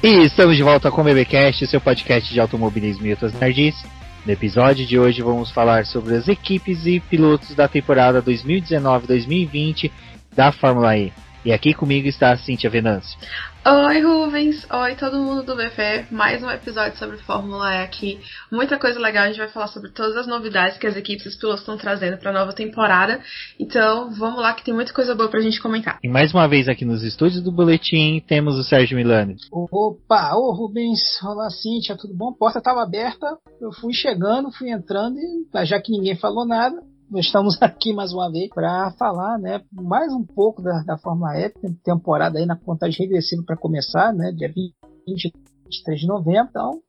E estamos de volta com o BBcast, seu podcast de automobilismo e outras nerds. No episódio de hoje vamos falar sobre as equipes e pilotos da temporada 2019-2020 da Fórmula E. E aqui comigo está a Cintia Venâncio. Oi, Rubens! Oi, todo mundo do BV. Mais um episódio sobre Fórmula E aqui. Muita coisa legal. A gente vai falar sobre todas as novidades que as equipes e os pilotos estão trazendo para a nova temporada. Então, vamos lá que tem muita coisa boa para a gente comentar. E mais uma vez aqui nos estúdios do Boletim temos o Sérgio Milani. Opa! Ô, Rubens! Olá, Cíntia, tudo bom? A porta estava aberta. Eu fui chegando, fui entrando e já que ninguém falou nada, estamos aqui mais uma vez para falar, né, mais um pouco da, da Fórmula E, temporada aí na contagem regressiva para começar, né, dia 20, 23 de novembro. Então,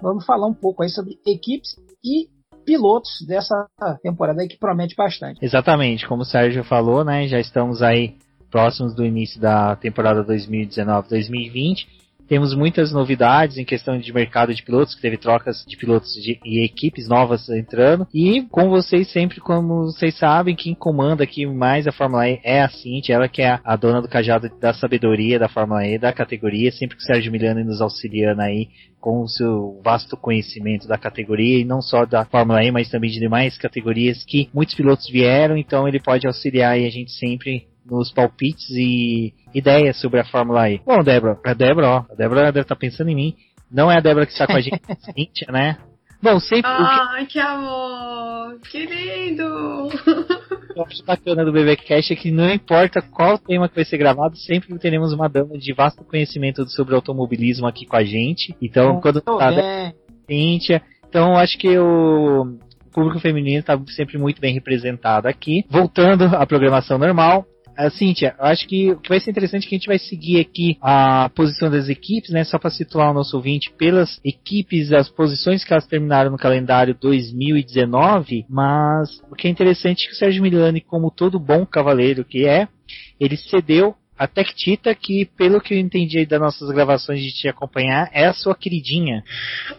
vamos falar um pouco aí sobre equipes e pilotos dessa temporada aí que promete bastante. Exatamente, como o Sérgio falou, né, já estamos aí próximos do início da temporada 2019-2020 temos muitas novidades em questão de mercado de pilotos, que teve trocas de pilotos de, e equipes novas entrando. E com vocês sempre, como vocês sabem, quem comanda aqui mais a Fórmula E é a Cintia, ela que é a, dona do cajado da sabedoria da Fórmula E, da categoria, sempre que o Sérgio Milano nos auxiliando aí com o seu vasto conhecimento da categoria e não só da Fórmula E, mas também de demais categorias que muitos pilotos vieram, então ele pode auxiliar e a gente sempre nos palpites e ideias sobre a Fórmula E. Bom, Débora, a Débora, ó, a Débora deve estar tá pensando em mim. Não é a Débora que está com a gente, Cíntia, né? Bom, sempre. Ai, que... que amor! Que lindo! O que bacana do BBcast é que não importa qual tema que vai ser gravado, sempre teremos uma dama de vasto conhecimento sobre automobilismo aqui com a gente. Então, quando tá. Cíntia. Então, acho que o público feminino está sempre muito bem representado aqui. Voltando à programação normal, Uh, Cíntia, eu acho que o que vai ser interessante é que a gente vai seguir aqui a posição das equipes, né? Só para situar o nosso ouvinte pelas equipes, as posições que elas terminaram no calendário 2019, mas o que é interessante é que o Sérgio Milani, como todo bom cavaleiro que é, ele cedeu a Tectita, que pelo que eu entendi das nossas gravações de te acompanhar, é a sua queridinha.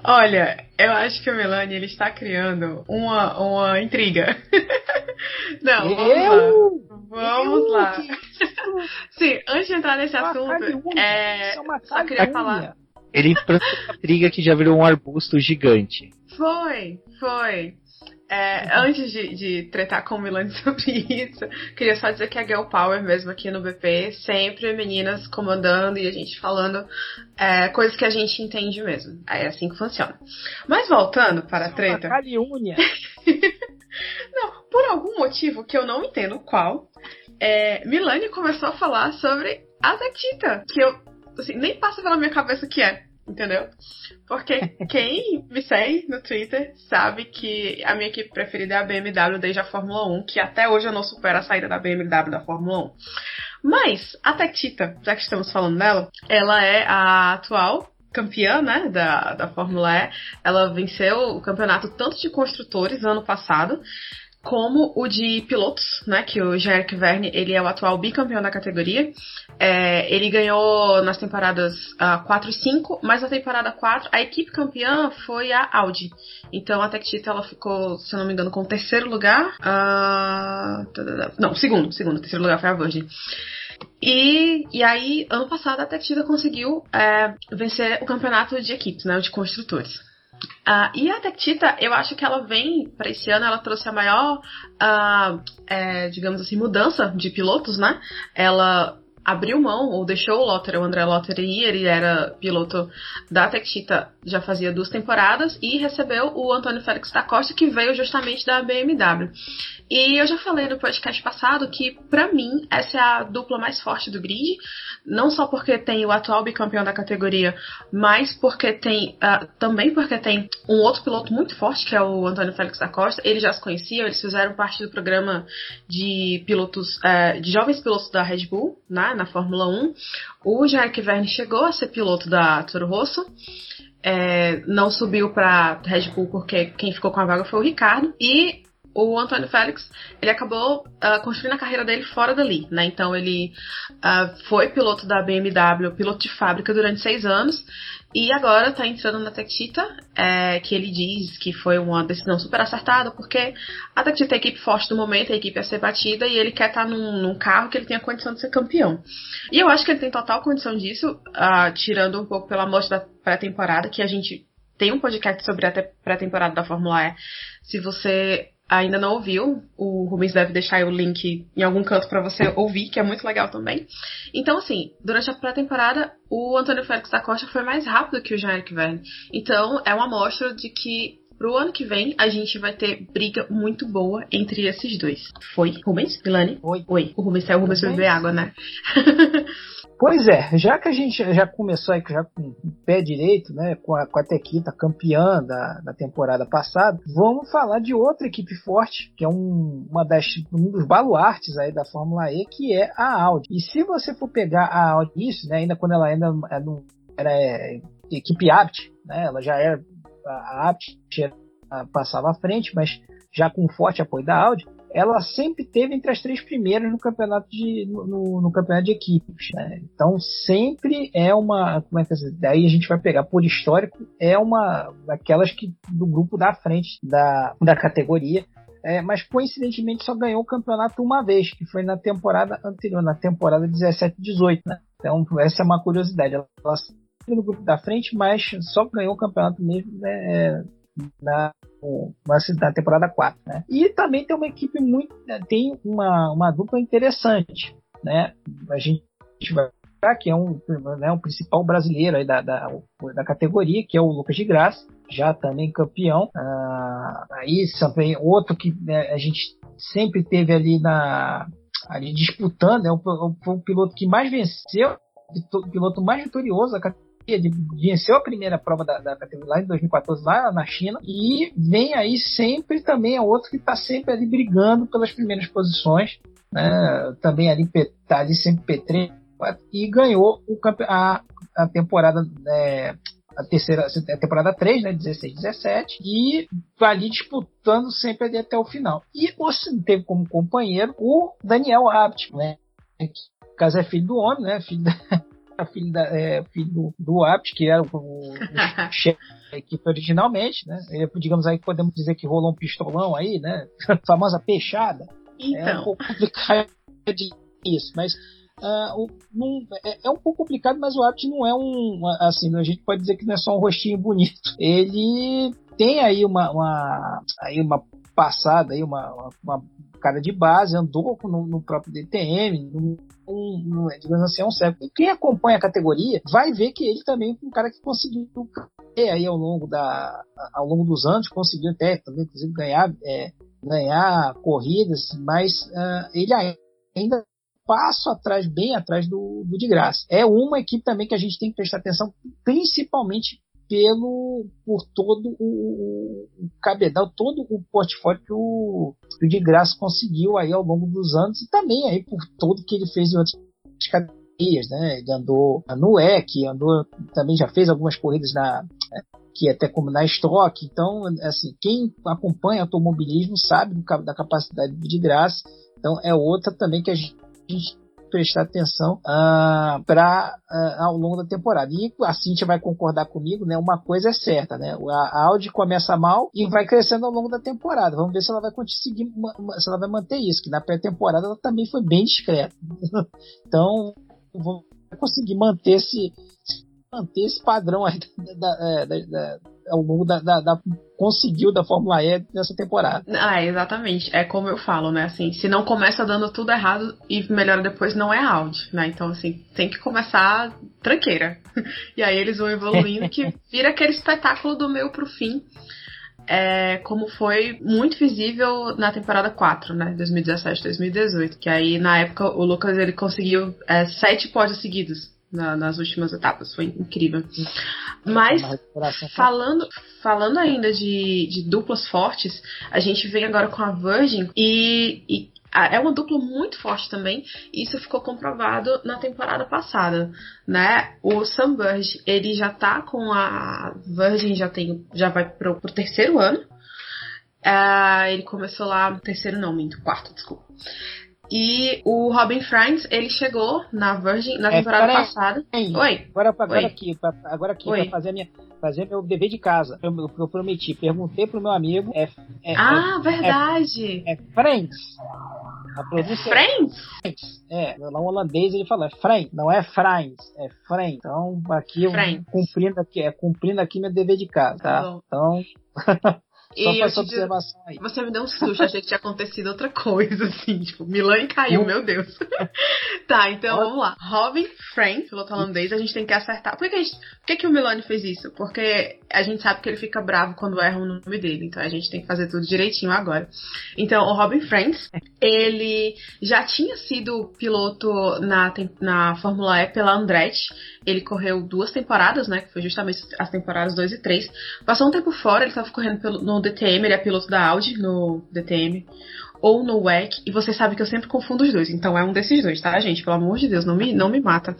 Olha, eu acho que o Melanie ele está criando uma, uma intriga. Não, vamos eu? lá. Vamos eu? lá. Sim, antes de entrar nesse assunto, é, só queria falar. Ele plantou uma intriga que já virou um arbusto gigante. Foi, foi. É, antes de, de tretar com o Milani sobre isso, queria só dizer que a Girl Power mesmo aqui no BP, sempre meninas comandando e a gente falando é, coisas que a gente entende mesmo. É assim que funciona. Mas voltando para a treta. não, por algum motivo que eu não entendo qual, é, Milani começou a falar sobre a Zetita, que eu assim, nem passa pela minha cabeça o que é entendeu? Porque quem me segue no Twitter sabe que a minha equipe preferida é a BMW desde a Fórmula 1, que até hoje eu não supero a saída da BMW da Fórmula 1. Mas a Tectita, já que estamos falando dela, ela é a atual campeã, né, da, da Fórmula E. Ela venceu o campeonato tanto de construtores ano passado, como o de pilotos, né? Que o Jair Verne ele é o atual bicampeão da categoria. É, ele ganhou nas temporadas uh, 4 e 5, mas na temporada 4 a equipe campeã foi a Audi. Então a Tectita ela ficou, se eu não me engano, com o terceiro lugar. Uh, não, segundo, segundo. Terceiro lugar foi a Virgin. E, e aí, ano passado, a Tectita conseguiu é, vencer o campeonato de equipes, né? De construtores. Uh, e a Tectita, eu acho que ela vem para esse ano, ela trouxe a maior, uh, é, digamos assim, mudança de pilotos, né? Ela abriu mão, ou deixou o Lotter, o André Lotter ir, ele era piloto da Tectita já fazia duas temporadas, e recebeu o Antônio Félix da Costa, que veio justamente da BMW. E eu já falei no podcast passado que, para mim, essa é a dupla mais forte do grid. Não só porque tem o atual bicampeão da categoria, mas porque tem. Uh, também porque tem um outro piloto muito forte, que é o Antônio Félix da Costa. Eles já se conheciam, eles fizeram parte do programa de pilotos. Uh, de jovens pilotos da Red Bull, né, na Fórmula 1. O Jack Verne chegou a ser piloto da Toro Rosso. É, não subiu para Red Bull porque quem ficou com a vaga foi o Ricardo. E o Antônio Félix, ele acabou uh, construindo a carreira dele fora dali, né? Então ele uh, foi piloto da BMW, piloto de fábrica durante seis anos, e agora tá entrando na Tectita, é, que ele diz que foi uma decisão super acertada, porque a Tectita é a equipe forte do momento, a equipe a ser batida, e ele quer estar tá num, num, carro que ele tenha condição de ser campeão. E eu acho que ele tem total condição disso, uh, tirando um pouco pela morte da pré-temporada, que a gente tem um podcast sobre a pré-temporada da Fórmula E. Se você ainda não ouviu, o Rubens deve deixar o link em algum canto para você ouvir, que é muito legal também. Então, assim, durante a pré-temporada, o Antônio Félix da Costa foi mais rápido que o Jean-Eric Verne. Então, é uma amostra de que pro ano que vem a gente vai ter briga muito boa entre esses dois. Foi, Rubens? Milani? Oi. Oi. O Rubens saiu, o Rubens beber água, né? Pois é, já que a gente já começou aí já com o pé direito, né, com a, com a Tequita campeã da, da temporada passada, vamos falar de outra equipe forte, que é um, uma das, um dos baluartes aí da Fórmula E, que é a Audi. E se você for pegar a Audi, isso, né, ainda quando ela ainda era, era é, equipe Abt, né, ela já era a Abt passava à frente, mas já com forte apoio da Audi, ela sempre teve entre as três primeiras no campeonato de, no, no campeonato de equipes. Né? Então sempre é uma. Como é que é? Daí a gente vai pegar por histórico, é uma daquelas que do grupo da frente da, da categoria. É, mas coincidentemente só ganhou o campeonato uma vez, que foi na temporada anterior, na temporada 17-18. Né? Então essa é uma curiosidade. Ela, ela no grupo da frente, mas só ganhou o campeonato mesmo né, na, na temporada 4. Né? E também tem uma equipe muito. tem uma, uma dupla interessante. Né? A gente vai que é um, né, um principal brasileiro aí da, da, da categoria, que é o Lucas de Graça, já também campeão. Ah, aí também outro que né, a gente sempre teve ali na ali disputando, é o, o, o piloto que mais venceu, o piloto mais vitorioso da categoria ele venceu a primeira prova da, da categoria lá em 2014 lá na China e vem aí sempre também é outro que está sempre ali brigando pelas primeiras posições, né? Também ali tá ali sempre P3 e ganhou o a, a temporada é, a terceira a temporada 3, né, 16, 17, e ali disputando sempre ali até o final. E você teve como companheiro o Daniel Abt, né, que caso é filho do homem, né, filho da, filho, da, é, filho do, do Apt, que era o, o chefe da equipe originalmente, né? digamos aí, podemos dizer que rolou um pistolão aí, né? A famosa peixada. Então. É um pouco complicado isso, mas uh, um, é, é, um pouco complicado, mas o Apt não é um, assim, a gente pode dizer que não é só um rostinho bonito. Ele tem aí uma, uma aí uma passada aí uma, uma, cara de base, andou no, no próprio DTM, no, no, digamos assim, é um século. E quem acompanha a categoria vai ver que ele também é um cara que conseguiu aí ao longo, da, ao longo dos anos, conseguiu até também, inclusive, ganhar, é, ganhar corridas, mas uh, ele ainda passo atrás, bem atrás do, do de graça. É uma equipe também que a gente tem que prestar atenção, principalmente pelo por todo o, o cabedal, todo o portfólio que o, o de graça conseguiu aí ao longo dos anos e também aí por todo que ele fez em outras categorias, né? Ele andou no EC, andou também já fez algumas corridas na que até como na Stock, então assim quem acompanha automobilismo sabe da capacidade de graça, então é outra também que a gente prestar atenção uh, ah, para uh, ah, ao longo da temporada. E a Cintia vai concordar comigo, né? Uma coisa é certa, né? A Audi começa mal e vai crescendo ao longo da temporada. Vamos ver se ela vai conseguir, se ela vai manter isso, que na pré-temporada ela também foi bem discreta. então, vou conseguir manter esse, manter esse padrão aí da, é, da, da, ao longo da, da, conseguiu da Fórmula E nessa temporada. Ah, exatamente. É como eu falo, né? Assim, se não começa dando tudo errado e melhora depois, não é Audi, né? Então, assim, tem que começar tranqueira. e aí eles vão evoluindo que vira aquele espetáculo do meio pro fim. É, como foi muito visível na temporada 4, né? 2017, 2018. Que aí, na época, o Lucas ele conseguiu é, sete pódios seguidos na, nas últimas etapas. Foi incrível. Mas, falando, falando ainda de, de duplas fortes, a gente vem agora com a Virgin e, e é uma dupla muito forte também. E isso ficou comprovado na temporada passada, né? O Sam Burge, ele já tá com a Virgin, já tem, já vai pro, pro terceiro ano. Uh, ele começou lá, terceiro não, minto, quarto, desculpa. E o Robin Friends, ele chegou na Virgin na é, temporada é, passada. Oi. Agora, agora Oi. aqui, pra, agora aqui para fazer minha fazer meu dever de casa. Eu, eu prometi, perguntei pro meu amigo. É, é ah, é, verdade. É, é Friends. A pronúncia Friends? É, no holandês ele fala é Friends, não é Friends, é Friends. Então aqui eu cumprindo aqui, é cumprindo aqui meu dever de casa, tá? tá então Só e essa observação aí. Você me deu um susto, achei que tinha acontecido outra coisa, assim, tipo, Milan caiu, meu Deus. tá, então vamos lá. Robin Frank, piloto holandês, a gente tem que acertar. Por que, gente, por que, que o Milani fez isso? Porque a gente sabe que ele fica bravo quando erra o nome dele, então a gente tem que fazer tudo direitinho agora. Então, o Robin Franks, ele já tinha sido piloto na, na Fórmula E pela Andretti, ele correu duas temporadas, né? Que foi justamente as temporadas 2 e 3. Passou um tempo fora, ele estava correndo pelo, no DTM, ele é piloto da Audi no DTM. Ou no WEC, e você sabe que eu sempre confundo os dois, então é um desses dois, tá, gente? Pelo amor de Deus, não me, não me mata.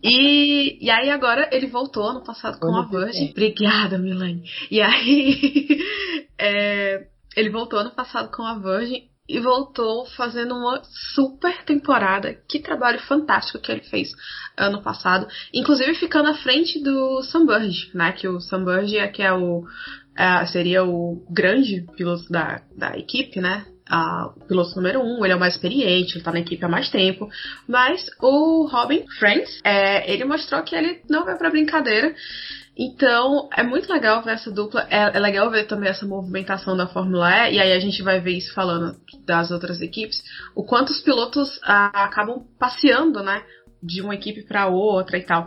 E, e aí agora ele voltou ano passado com a Virgin. Obrigada, Milane. E aí é, ele voltou ano passado com a Virgin e voltou fazendo uma super temporada. Que trabalho fantástico que ele fez ano passado. Inclusive ficando à frente do Sunburge, né? Que o Sunburge é que é o é, seria o grande piloto da, da equipe, né? o piloto número um, ele é o mais experiente, ele tá na equipe há mais tempo. Mas o Robin Friends, é, ele mostrou que ele não vai pra brincadeira. Então, é muito legal ver essa dupla. É, é, legal ver também essa movimentação da Fórmula E, e aí a gente vai ver isso falando das outras equipes. O quanto os pilotos ah, acabam passeando, né? De uma equipe para outra e tal.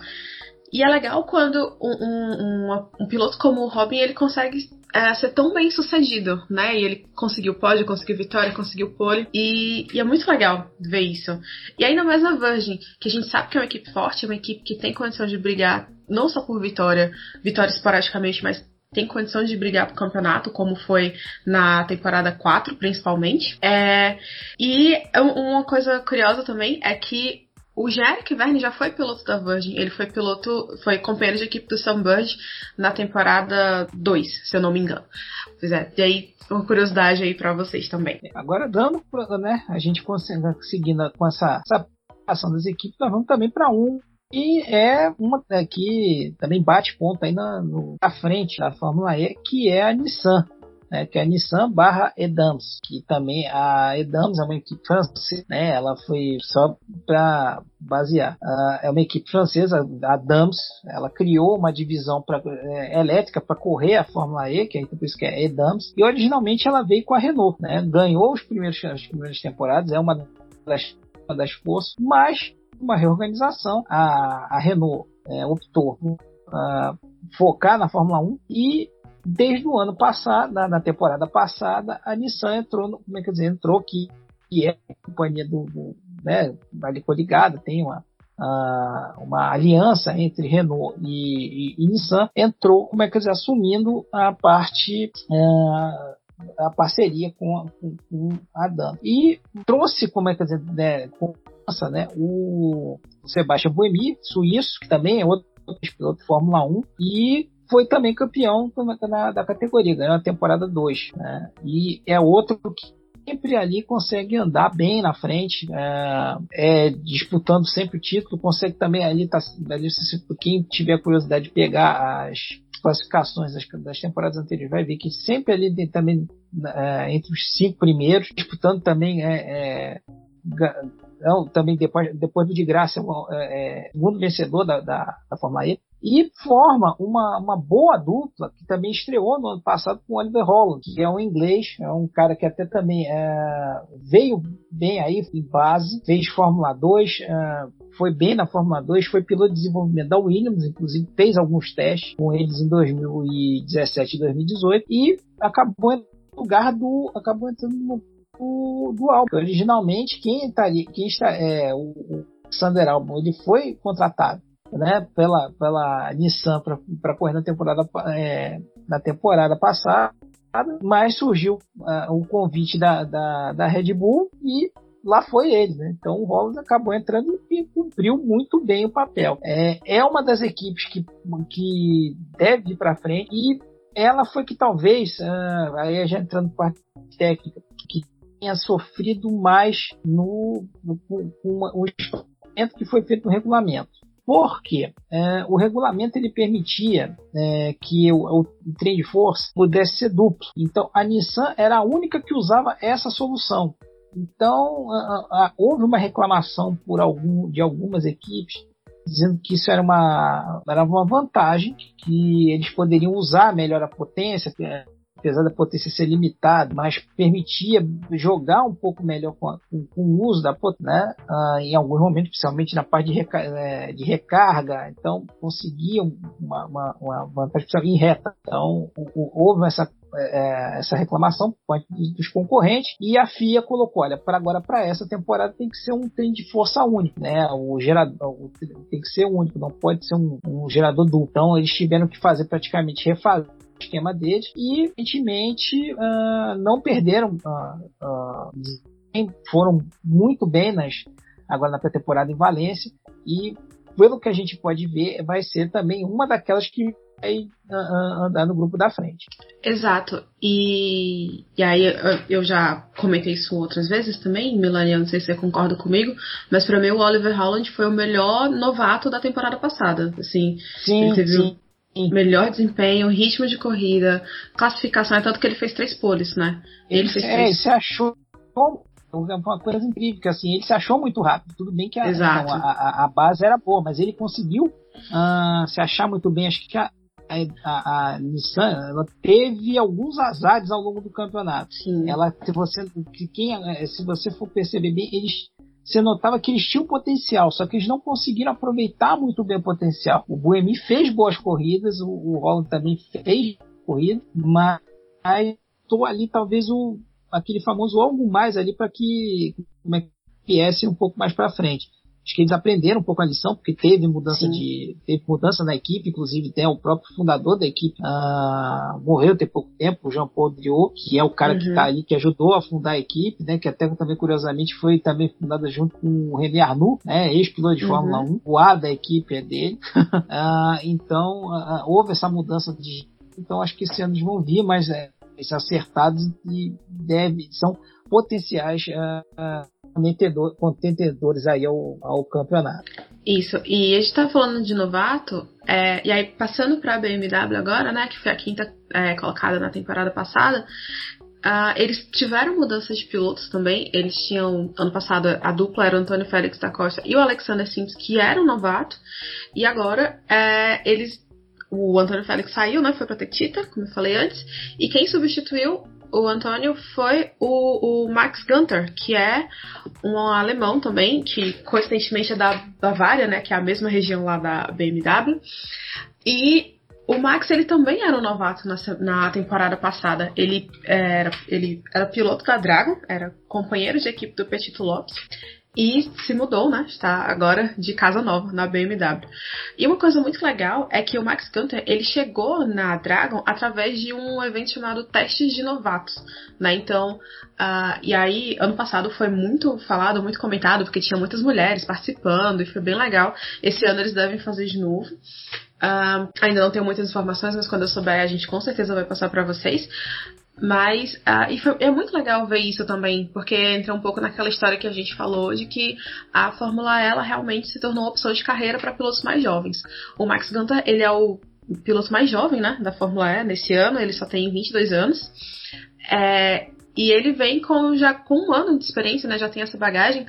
E é legal quando um, um, um, um piloto como o Robin ele consegue é, ser tão bem sucedido, né? E ele conseguiu pódio, conseguiu vitória, conseguiu pole. E, e, é muito legal ver isso. E ainda mais na Virgin, que a gente sabe que é uma equipe forte, é uma equipe que tem condição de brigar não só por vitória, vitória esporadicamente, mas tem condição de brigar pro campeonato, como foi na temporada 4, principalmente. É, e uma coisa curiosa também é que o Jerick Verne já foi piloto da Virgin, ele foi piloto, foi companheiro de equipe do Sunbird na temporada 2, se eu não me engano. Pois é, e aí uma curiosidade aí para vocês também. Agora dando, né, a gente seguindo com essa, essa ação das equipes, nós vamos também para um e é uma é, que também bate ponto aí na, no, na frente da Fórmula E, que é a Nissan. Né, que é a Nissan barra Edams, que também a Edams é uma equipe francesa, né, ela foi só para basear, uh, é uma equipe francesa, a Dams, ela criou uma divisão pra, é, elétrica para correr a Fórmula E, que é por isso que é Edams, e originalmente ela veio com a Renault, né, ganhou os primeiros, as primeiras temporadas, é uma das, uma das forças, mas uma reorganização, a, a Renault é, optou por uh, focar na Fórmula 1 e desde o ano passado, na, na, temporada passada, a Nissan entrou, no, como é que dizer, entrou que, que é a companhia do, do né, ali coligada, tem uma, uma aliança entre Renault e, e, e, Nissan, entrou, como é que dizer, assumindo a parte uh, a parceria com, com, com, a Dan. E trouxe, como é que dizer, né, com né? O Sebastian Buemi, suíço, que também é outro piloto de Fórmula 1, e foi também campeão na, da categoria, ganhou a temporada 2. Né? E é outro que sempre ali consegue andar bem na frente, é, é, disputando sempre o título, consegue também ali, tá, ali quem tiver curiosidade de pegar as classificações das, das temporadas anteriores vai ver que sempre ali também é, entre os cinco primeiros, disputando também é, é não, também depois, depois do de graça, é, é, segundo vencedor da, da, da Fórmula E, e forma uma, uma boa dupla que também estreou no ano passado com Oliver Holland, que é um inglês, é um cara que até também é, veio bem aí em base, fez Fórmula 2, é, foi bem na Fórmula 2, foi piloto de desenvolvimento da Williams, inclusive fez alguns testes com eles em 2017 e 2018 e acabou no lugar do acabou entrando no do, do. Originalmente, quem estaria, quem está, é, o, o Sander Albon, ele foi contratado né, pela, pela Nissan para correr na temporada, é, na temporada passada, mas surgiu uh, o convite da, da, da, Red Bull e lá foi ele. Né? Então o Rollins acabou entrando e cumpriu muito bem o papel. É, é uma das equipes que, que deve ir para frente e ela foi que talvez, uh, aí já entrando parte técnica, que tenha sofrido mais no, no com, com o que foi feito no regulamento. Porque é, o regulamento ele permitia é, que o, o, trem de força pudesse ser duplo. Então a Nissan era a única que usava essa solução. Então a, a, houve uma reclamação por algum, de algumas equipes dizendo que isso era uma, era uma vantagem, que eles poderiam usar melhor a potência, apesar da potência ser limitada, mas permitia jogar um pouco melhor com, com, com o uso da potência, né? Ah, em alguns momentos, principalmente na parte de, reca é, de recarga, então conseguia uma, uma, uma vantagem em reta. Então houve essa é, essa reclamação dos concorrentes e a FIA colocou, olha, para agora para essa temporada tem que ser um trem de força única, né? O gerador tem que ser único, não pode ser um, um gerador duplo. Então eles tiveram que fazer praticamente refazer esquema deles e, evidentemente, uh, não perderam, uh, uh, foram muito bem nas, agora na pré-temporada em Valência e, pelo que a gente pode ver, vai ser também uma daquelas que vai andar no grupo da frente. Exato. E, e aí eu já comentei isso outras vezes também, Melania, não sei se você concorda comigo, mas para mim o Oliver Holland foi o melhor novato da temporada passada. Assim, sim, ele teve sim. Melhor desempenho, ritmo de corrida, classificação, é tanto que ele fez três poles, né? Ele, fez é, três. ele se achou uma coisa incrível, que assim, ele se achou muito rápido. Tudo bem que a, então, a, a, base era boa, mas ele conseguiu uh, se achar muito bem. Acho que a, a, a, Nissan ela teve alguns azares ao longo do campeonato. Sim. Ela, se você, quem, se você for perceber bem, eles você notava que eles tinham potencial, só que eles não conseguiram aproveitar muito bem o potencial. O Buemi fez boas corridas, o, o Holland também fez corrida, mas estou ali talvez o aquele famoso algo mais ali para que como é, viesse um pouco mais para frente. Acho que eles aprenderam um pouco a lição, porque teve mudança Sim. de. teve mudança na equipe, inclusive tem o próprio fundador da equipe. Ah, morreu tem pouco tempo, o Jean Paul Driot, que é o cara uhum. que está ali, que ajudou a fundar a equipe, né? Que até também, curiosamente, foi também fundada junto com o René Arnoux, né? Ex-piloto de uhum. Fórmula 1. O A da equipe é dele. ah, então, ah, houve essa mudança de. Então acho que esse ano eles vão vir, mas é, acertados e deve, são potenciais uh, contendedores aí ao, ao campeonato. Isso, e a gente tá falando de novato, é, e aí passando para a BMW agora, né, que foi a quinta é, colocada na temporada passada, uh, eles tiveram mudanças de pilotos também. Eles tinham, ano passado, a dupla era o Antônio Félix da Costa e o Alexander Sims, que era um novato, e agora é, eles. O Antônio Félix saiu, né? Foi pra Tetita, como eu falei antes. E quem substituiu o Antônio foi o, o, Max Gunter, que é um alemão também, que coincidentemente é da Bavária, né, que é a mesma região lá da BMW. E o Max ele também era um novato na, na temporada passada. Ele era, ele era piloto da Dragon, era companheiro de equipe do Petito Lopes e se mudou, né? Está agora de casa nova na BMW. E uma coisa muito legal é que o Max Gunter ele chegou na Dragon através de um evento chamado Testes de Novatos, né? Então, uh, e aí ano passado foi muito falado, muito comentado porque tinha muitas mulheres participando e foi bem legal. Esse ano eles devem fazer de novo. Uh, ainda não tenho muitas informações, mas quando eu souber a gente com certeza vai passar para vocês. Mas uh, e foi, é muito legal ver isso também, porque entra um pouco naquela história que a gente falou de que a Fórmula ela realmente se tornou opção de carreira para pilotos mais jovens. O Max Gunter, ele é o piloto mais jovem, né, da Fórmula E nesse ano, ele só tem 22 anos. É, e ele vem com já com um ano de experiência, né, já tem essa bagagem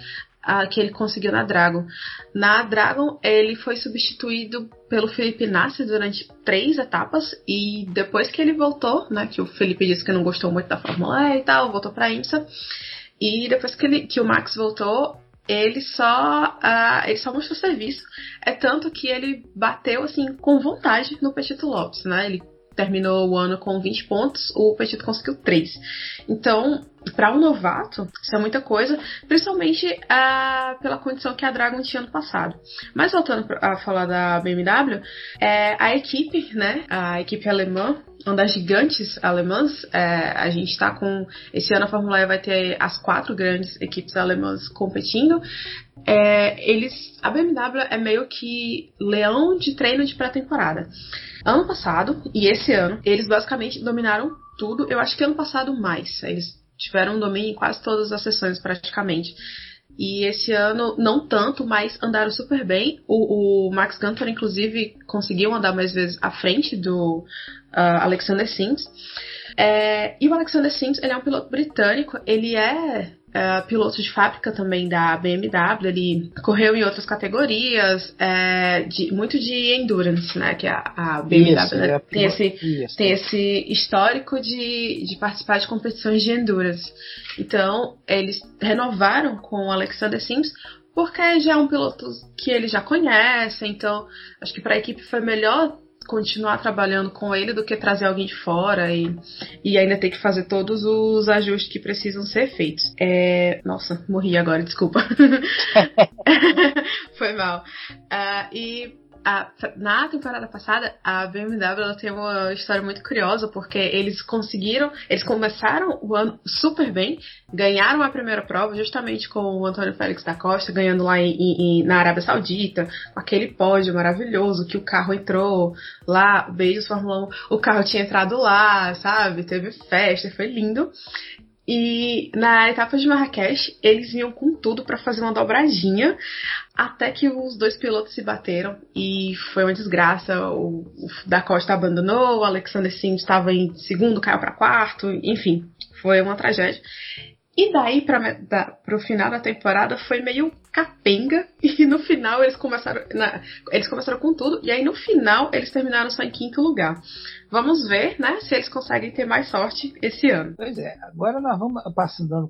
que ele conseguiu na Dragon. Na Dragon, ele foi substituído pelo Felipe Nassi durante três etapas e depois que ele voltou, né, que o Felipe disse que não gostou muito da Fórmula E e tal, voltou para a IMSA. E depois que, ele, que o Max voltou, ele só ele só mostrou serviço. É tanto que ele bateu assim com vontade no Petito Lopes, né? Ele terminou o ano com 20 pontos, o Petito conseguiu 3. Então, para um novato, isso é muita coisa, principalmente uh, pela condição que a Dragon tinha no passado. Mas voltando a falar da BMW, é, a equipe, né, a equipe alemã, uma das gigantes alemãs, é, a gente está com. Esse ano a Fórmula E vai ter as quatro grandes equipes alemãs competindo. É, eles. A BMW é meio que leão de treino de pré-temporada. Ano passado e esse ano, eles basicamente dominaram tudo. Eu acho que ano passado mais. Eles tiveram domínio em quase todas as sessões praticamente. E esse ano, não tanto, mas andaram super bem. O, o Max Gunter, inclusive, conseguiu andar mais vezes à frente do uh, Alexander Sims. É, e o Alexander Sims, ele é um piloto britânico. Ele é uh, piloto de fábrica também da BMW, ele correu em outras categorias, é, de, muito de endurance, né? Que a, a BMW Isso, né, é tem, esse, Isso. tem esse histórico de, de participar de competições de endurance. Então, eles renovaram com o Alexander Sims porque já é um piloto que ele já conhece, então acho que para a equipe foi melhor continuar trabalhando com ele do que trazer alguém de fora e, e ainda ter que fazer todos os ajustes que precisam ser feitos. É... Nossa, morri agora, desculpa. Foi mal. Uh, e a, na temporada passada, a BMW ela tem uma história muito curiosa, porque eles conseguiram, eles começaram o ano super bem, ganharam a primeira prova justamente com o Antônio Félix da Costa, ganhando lá em, em, na Arábia Saudita, aquele pódio maravilhoso que o carro entrou lá, beijos Fórmula 1, o carro tinha entrado lá, sabe? Teve festa, foi lindo. E na etapa de Marrakech, eles vinham com tudo para fazer uma dobradinha, até que os dois pilotos se bateram e foi uma desgraça. O, o da Costa abandonou, o Alexander Sims estava em segundo, caiu para quarto, enfim, foi uma tragédia. E daí para o final da temporada foi meio capenga e no final eles começaram na, eles começaram com tudo e aí no final eles terminaram só em quinto lugar. Vamos ver, né, se eles conseguem ter mais sorte esse ano. Pois é, agora nós vamos passando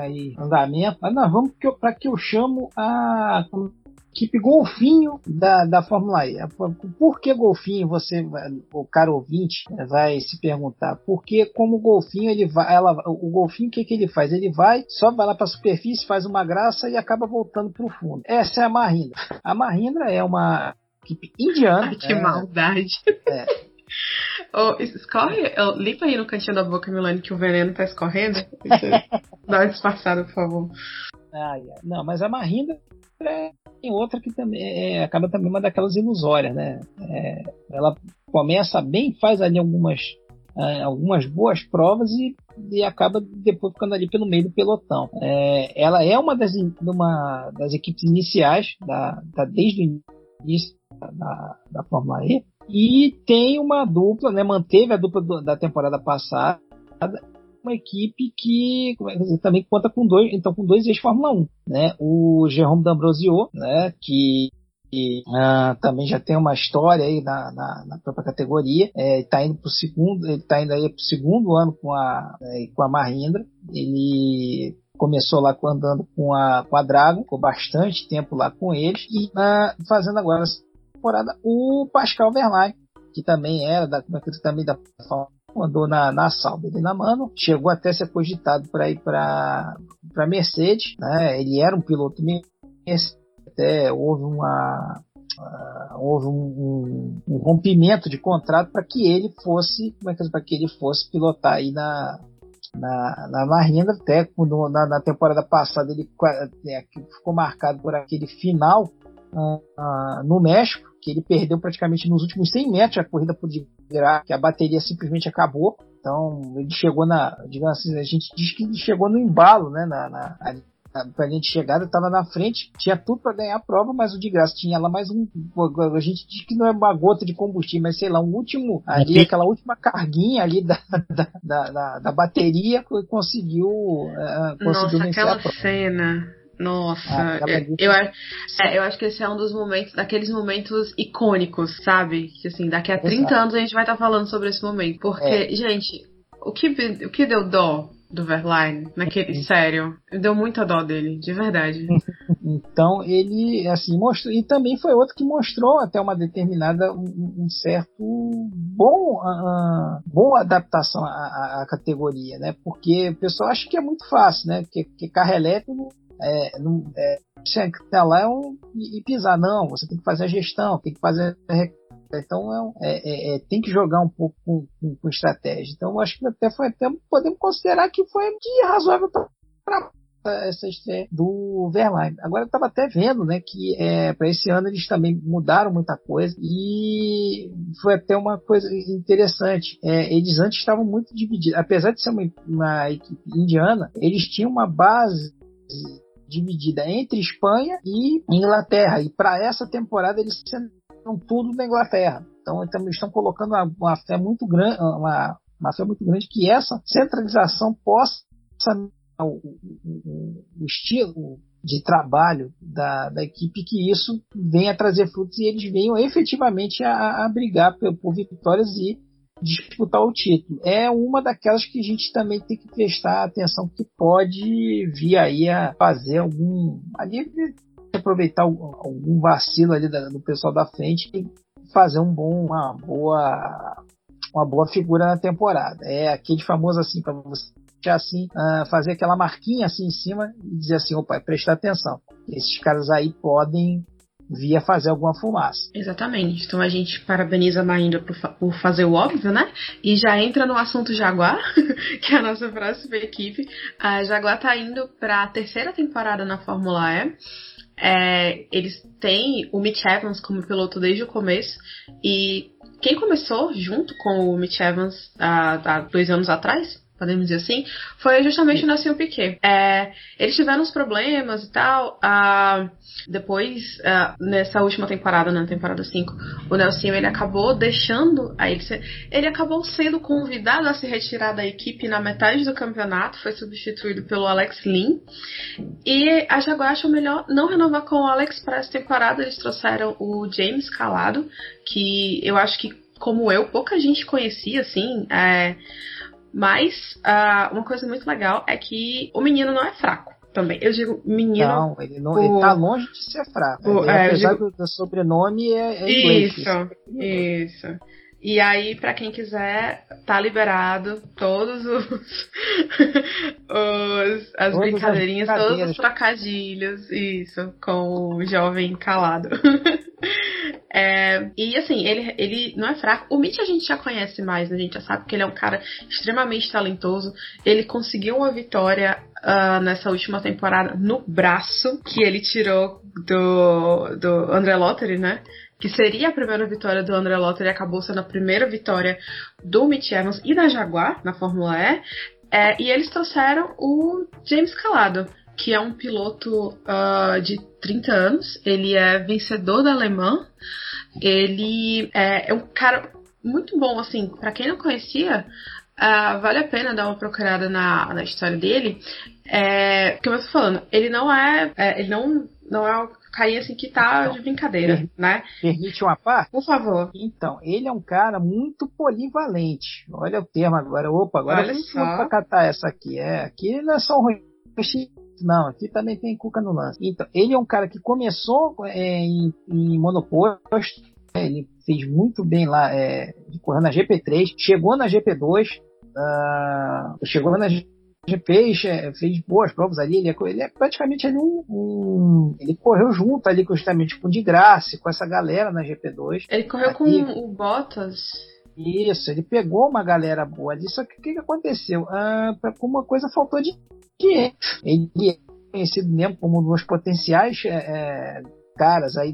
aí andamento, mas nós vamos para que eu chamo a equipe golfinho da, da Fórmula E. Por que golfinho? Você, o cara ouvinte, vai se perguntar. Porque como golfinho ele vai, ela, o golfinho o que, que ele faz? Ele vai, só vai lá para a superfície, faz uma graça e acaba voltando para o fundo. Essa é a Mahindra. A Mahindra é uma equipe indiana. Ai, que é, maldade. É. Oh, escorre, limpa aí no cantinho da boca, Milane, que o veneno tá escorrendo. Dá uma disfarçada, por favor. Ah. Não, mas a Mahindra é, tem outra que também é, acaba também uma daquelas ilusórias, né? É, ela começa bem, faz ali algumas, é, algumas boas provas e, e, acaba depois ficando ali pelo meio do pelotão. É, ela é uma das, uma das equipes iniciais, da, da desde o início da, da Fórmula E, e tem uma dupla, né? Manteve a dupla do, da temporada passada uma equipe que dizer, também conta com dois, então com dois ex-Fórmula 1, né? O Jerome D'Ambrosio, né? Que uh, também já tem uma história aí na, na, na própria categoria. É, está indo para o segundo, ele está indo aí para o segundo ano com a é, com a Mahindra. Ele começou lá andando com a, com a Dragon, ficou bastante tempo lá com eles e uh, fazendo agora essa temporada o Pascal Verlaine, que também era da, também da andou na, na Sauber e na Mano, chegou até ser cogitado para ir para Mercedes, né? Ele era um piloto até houve uma uh, houve um, um, um, rompimento de contrato para que ele fosse, como é que é, para que ele fosse pilotar aí na na, na Mahindra, até na, na temporada passada ele é, ficou marcado por aquele final uh, uh, no México, que ele perdeu praticamente nos últimos 100 metros a corrida por virar, que a bateria simplesmente acabou. Então ele chegou na, digamos assim, a gente diz que ele chegou no embalo, né, na, na a linha de chegada estava na frente, tinha tudo para ganhar a prova, mas o de graça tinha lá mais um. A gente diz que não é uma gota de combustível, mas sei lá, um último, ali, aquela última carguinha ali da, da, da, da bateria conseguiu, uh, conseguiu Nossa, vencer aquela a prova. cena. Nossa, Ah, aquela eu, eu, acho- é, eu acho que esse é um dos momentos, daqueles momentos icônicos, sabe? Que assim, daqui a 30 Exato. anos a gente vai estar falando sobre esse momento. Porque, gente, o que, o que deu dó do Verline naquele. Sério, deu muita dó dele, de verdade. Então ele assim mostrou e também foi outro que mostrou até uma determinada um, um certo bom, uh, boa adaptação à, à, categoria, né? Porque o pessoal acha que é muito fácil, né? Que, que carro elétrico é, não, é, você lá é um, e, pisar. Não, você tem que fazer a gestão, tem que fazer então é, é, é, tem que jogar um pouco com, com, com, estratégia. Então acho que até foi até podemos considerar que foi de razoável para essa estreia do Verlaine. Agora eu estava até vendo, né, que é, para esse ano eles também mudaram muita coisa e foi até uma coisa interessante. É, eles antes estavam muito divididos, apesar de ser uma, uma equipe indiana, eles tinham uma base dividida entre Espanha e Inglaterra. E para essa temporada eles centram tudo na Inglaterra. Então, então eles estão colocando uma, uma fé muito grande, uma, uma fé muito grande que essa centralização possa o, o, o estilo de trabalho da, da, equipe que isso venha trazer frutos e eles venham efetivamente a, a brigar por, por vitórias e disputar o título. É uma daquelas que a gente também tem que prestar atenção que pode vir aí a fazer algum ali aproveitar algum vacilo ali do pessoal da frente e fazer um bom, uma boa uma boa figura na temporada. É aquele famoso assim para você assim uh, fazer aquela marquinha assim em cima e dizer assim, opa, prestar atenção. Esses caras aí podem via fazer alguma fumaça. Exatamente. Então a gente parabeniza a Maíra por, por, fazer o óbvio, né? E já entra no assunto Jaguar, que é a nossa próxima equipe. A Jaguar tá indo para a terceira temporada na Fórmula E. É, eles têm o Mitch Evans como piloto desde o começo e quem começou junto com o Mitch Evans há, há dois anos atrás podemos dizer assim, foi justamente o Nelson Piquet. É, eles tiveram uns problemas e tal. Uh, depois, uh, nessa última temporada, na temporada 5, o Nelson ele acabou deixando a ele, ele acabou sendo convidado a se retirar da equipe na metade do campeonato, foi substituído pelo Alex Lin. E a Jaguar achou melhor não renovar com o Alex para essa temporada. Eles trouxeram o James Calado, que eu acho que, como eu, pouca gente conhecia, assim. É, mas uh, uma coisa muito legal é que o menino não é fraco também. Eu digo menino. Não, ele, não, o... ele tá longe de ser fraco. O, é, apesar digo... do, do, sobrenome é, é inglês. Isso, isso. E aí, para quem quiser, tá liberado todos os, os as todas brincadeirinhas, as todos os trocadilhos, isso, com o jovem calado. é, e assim, ele, ele não é fraco. O Mitch a gente já conhece mais, né? a gente já sabe que ele é um cara extremamente talentoso. Ele conseguiu uma vitória uh, nessa última temporada no braço que ele tirou do, do André Lottery, né? Que seria a primeira vitória do André Lottery, acabou sendo a primeira vitória do Mitch Evans e da Jaguar na Fórmula E. É, e eles trouxeram o James Calado, que é um piloto uh, de 30 anos. Ele é vencedor da Alemã. Ele é, é um cara muito bom, assim, para quem não conhecia, uh, vale a pena dar uma procurada na, na história dele. É, como eu tô falando, ele não é, é ele não, não é cair assim que tá então, de brincadeira, per né? Permite uma parte? Por favor. Então, ele é um cara muito polivalente. Olha o termo agora. Opa, agora Olha eu fui pra catar essa aqui. É, aqui não é só um não, aqui também tem cuca no lance. Então, ele é um cara que começou é, em, em monopólio, ele fez muito bem lá, é, correndo na GP3, chegou na GP2, uh, ah, chegou na fez, fez boas provas ali, ele é, ele é praticamente ali um, um, Ele correu junto ali justamente com o de Graça, com essa galera na GP2. Ele correu aqui. com o Bottas. Isso, ele pegou uma galera boa ali, só que o que, que aconteceu? Ah, uma coisa faltou de dinheiro. Ele é conhecido mesmo como um dos potenciais é, é caras aí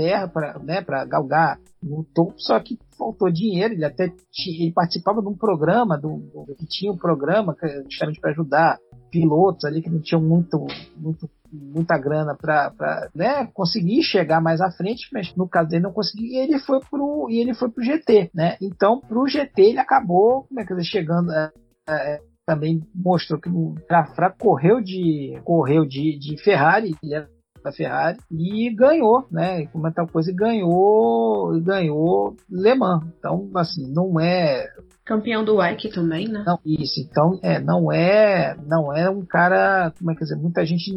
terra para né, galgar no topo, só que faltou dinheiro, ele até tinha, ele participava de um programa, do, do que tinha um programa justamente para ajudar pilotos ali que não tinham muito, muito muita grana para né, conseguir chegar mais à frente, mas no caso dele não conseguiu, e ele foi pro e ele foi pro GT, né? Então, pro GT ele acabou, como é que chegando é, é, também mostrou que o Trafra correu de correu de, de Ferrari, ele era da Ferrari e ganhou, né? Como é tal coisa, ganhou, ganhou Le Mans. Então, assim, não é Campeão do WEC também, né? Não, isso. Então, é, não é, não é um cara, como é que dizer, muita gente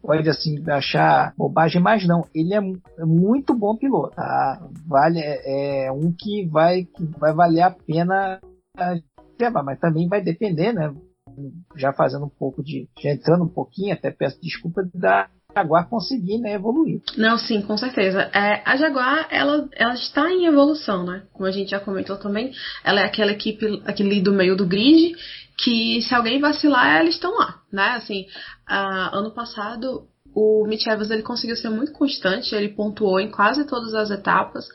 pode assim achar bobagem, mas não. Ele é, é muito bom piloto. Tá? Vale, é, é um que vai, que vai valer a pena levar, mas também vai depender, né? Já fazendo um pouco de, já entrando um pouquinho, até peço desculpa da Jaguar conseguir né, evoluir. Não, sim, com certeza. É, a Jaguar, ela, ela está em evolução, né? Como a gente já comentou também, ela é aquela equipe aquele do meio do grid que se alguém vacilar, eles estão lá, né? Assim, ano passado o Mitch Evans ele conseguiu ser muito constante, ele pontuou em quase todas as etapas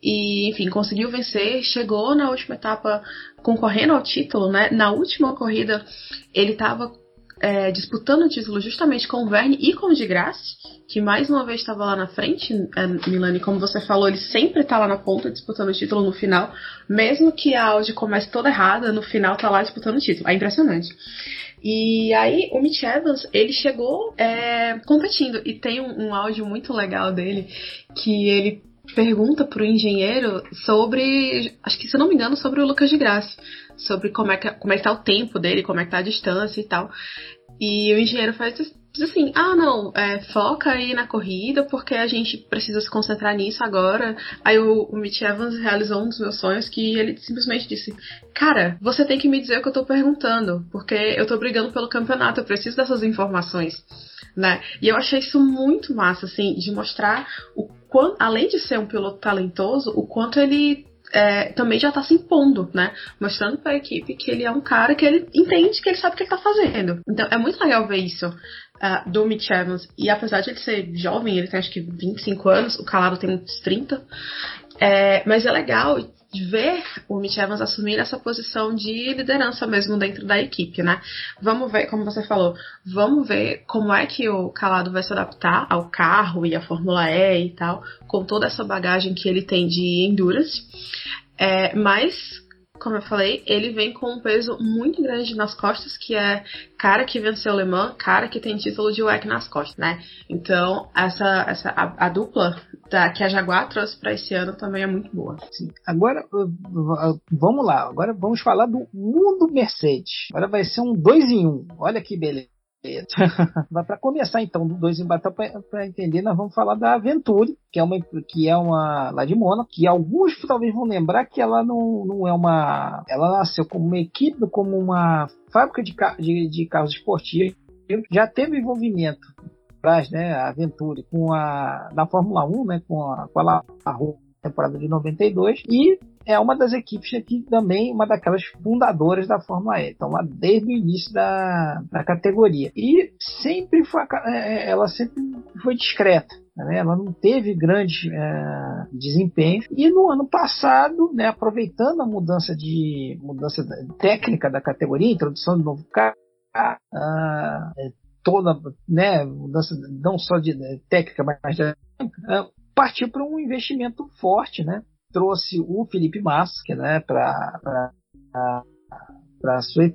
e, enfim, conseguiu vencer, chegou na última etapa concorrendo ao título, né? Na última corrida ele estava é, disputando o título justamente com o Verne e com o de Grasse, que mais uma vez estava lá na frente. É, Milani, como você falou, ele sempre está lá na ponta disputando o título no final, mesmo que a Audi comece toda errada, no final tá lá disputando o título. É impressionante. E aí o Mitch Evans, ele chegou é, competindo e tem um, um áudio muito legal dele que ele pergunta pro engenheiro sobre, acho que se não me engano, sobre o Lucas de Graça, sobre como é que, como é que tá o tempo dele, como é que tá a distância e tal. E o engenheiro faz assim, ah não, é, foca aí na corrida porque a gente precisa se concentrar nisso agora. Aí o, o Mitch Evans realizou um dos meus sonhos que ele simplesmente disse, cara, você tem que me dizer o que eu tô perguntando, porque eu tô brigando pelo campeonato, eu preciso dessas informações. Né? E eu achei isso muito massa, assim, de mostrar o quanto, além de ser um piloto talentoso, o quanto ele é, também já está se impondo, né? Mostrando para a equipe que ele é um cara que ele entende, que ele sabe o que ele está fazendo. Então é muito legal ver isso uh, do Mitch Evans. E apesar de ele ser jovem, ele tem acho que 25 anos, o Calado tem uns 30. É, mas é legal de ver o Mitch Evans assumir essa posição de liderança mesmo dentro da equipe, né? Vamos ver, como você falou, vamos ver como é que o Calado vai se adaptar ao carro e à Fórmula E e tal, com toda essa bagagem que ele tem de endurance. É, mas como eu falei, ele vem com um peso muito grande nas costas, que é cara que venceu o Le Mans, cara que tem título de WEC nas costas, né? Então, essa, essa a, a dupla da, que a Jaguar trouxe para esse ano também é muito boa. Sim. Agora, vamos lá. Agora vamos falar do mundo Mercedes. Agora vai ser um dois em um. Olha que beleza. Para começar então do dois embates para entender, nós vamos falar da Aventure, que é uma que é uma lá de Mônaco, que alguns talvez vão lembrar que ela não, não é uma, ela nasceu como uma equipe, como uma fábrica de, de, de carros esportivos, já teve envolvimento atrás, né, a Aventure com a na Fórmula 1, né, com a, com a, a temporada de 92 e é uma das equipes aqui também, uma daquelas fundadoras da Fórmula E. Então, lá desde o início da, da categoria. E sempre foi, é, é, ela sempre foi discreta. Né? Ela não teve grande é, desempenho. E no ano passado, né, aproveitando a mudança de mudança técnica da categoria, introdução de novo carro, uh, toda né, mudança não só de técnica, mas de, uh, partiu para um investimento forte, né? trouxe o Felipe Massa, né, para para sua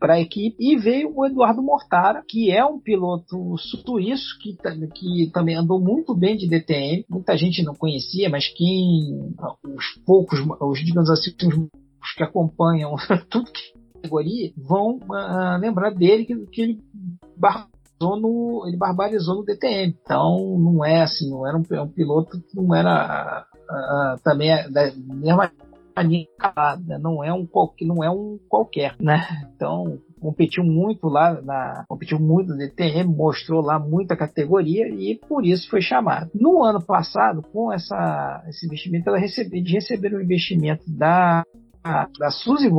para a equipe e veio o Eduardo Mortara, que é um piloto suíço que, que também andou muito bem de DTM. Muita gente não conhecia, mas quem os poucos, os digamos assim, os que acompanham tudo que é categoria vão uh, lembrar dele que, que ele no, ele barbarizou no DTM. Então não é assim, não era um, um piloto que não era uh, também é da mesma linha né? não é um qualquer, não é um qualquer, né? Então competiu muito lá na competiu muito no DTM, mostrou lá muita categoria e por isso foi chamado. No ano passado, com essa esse investimento, ela recebeu de receber um investimento da da Suzy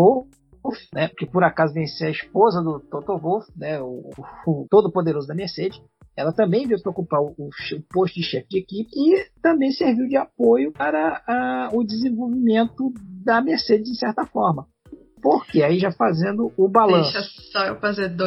Wolf né, que por acaso vem ser a esposa do Toto Wolff, né, o, o todo poderoso da Mercedes, ela também veio para ocupar o, o, posto de chefe de equipe e também serviu de apoio para a, o desenvolvimento da Mercedes de certa forma. Porque aí já fazendo o balanço. Deixa só eu fazer dois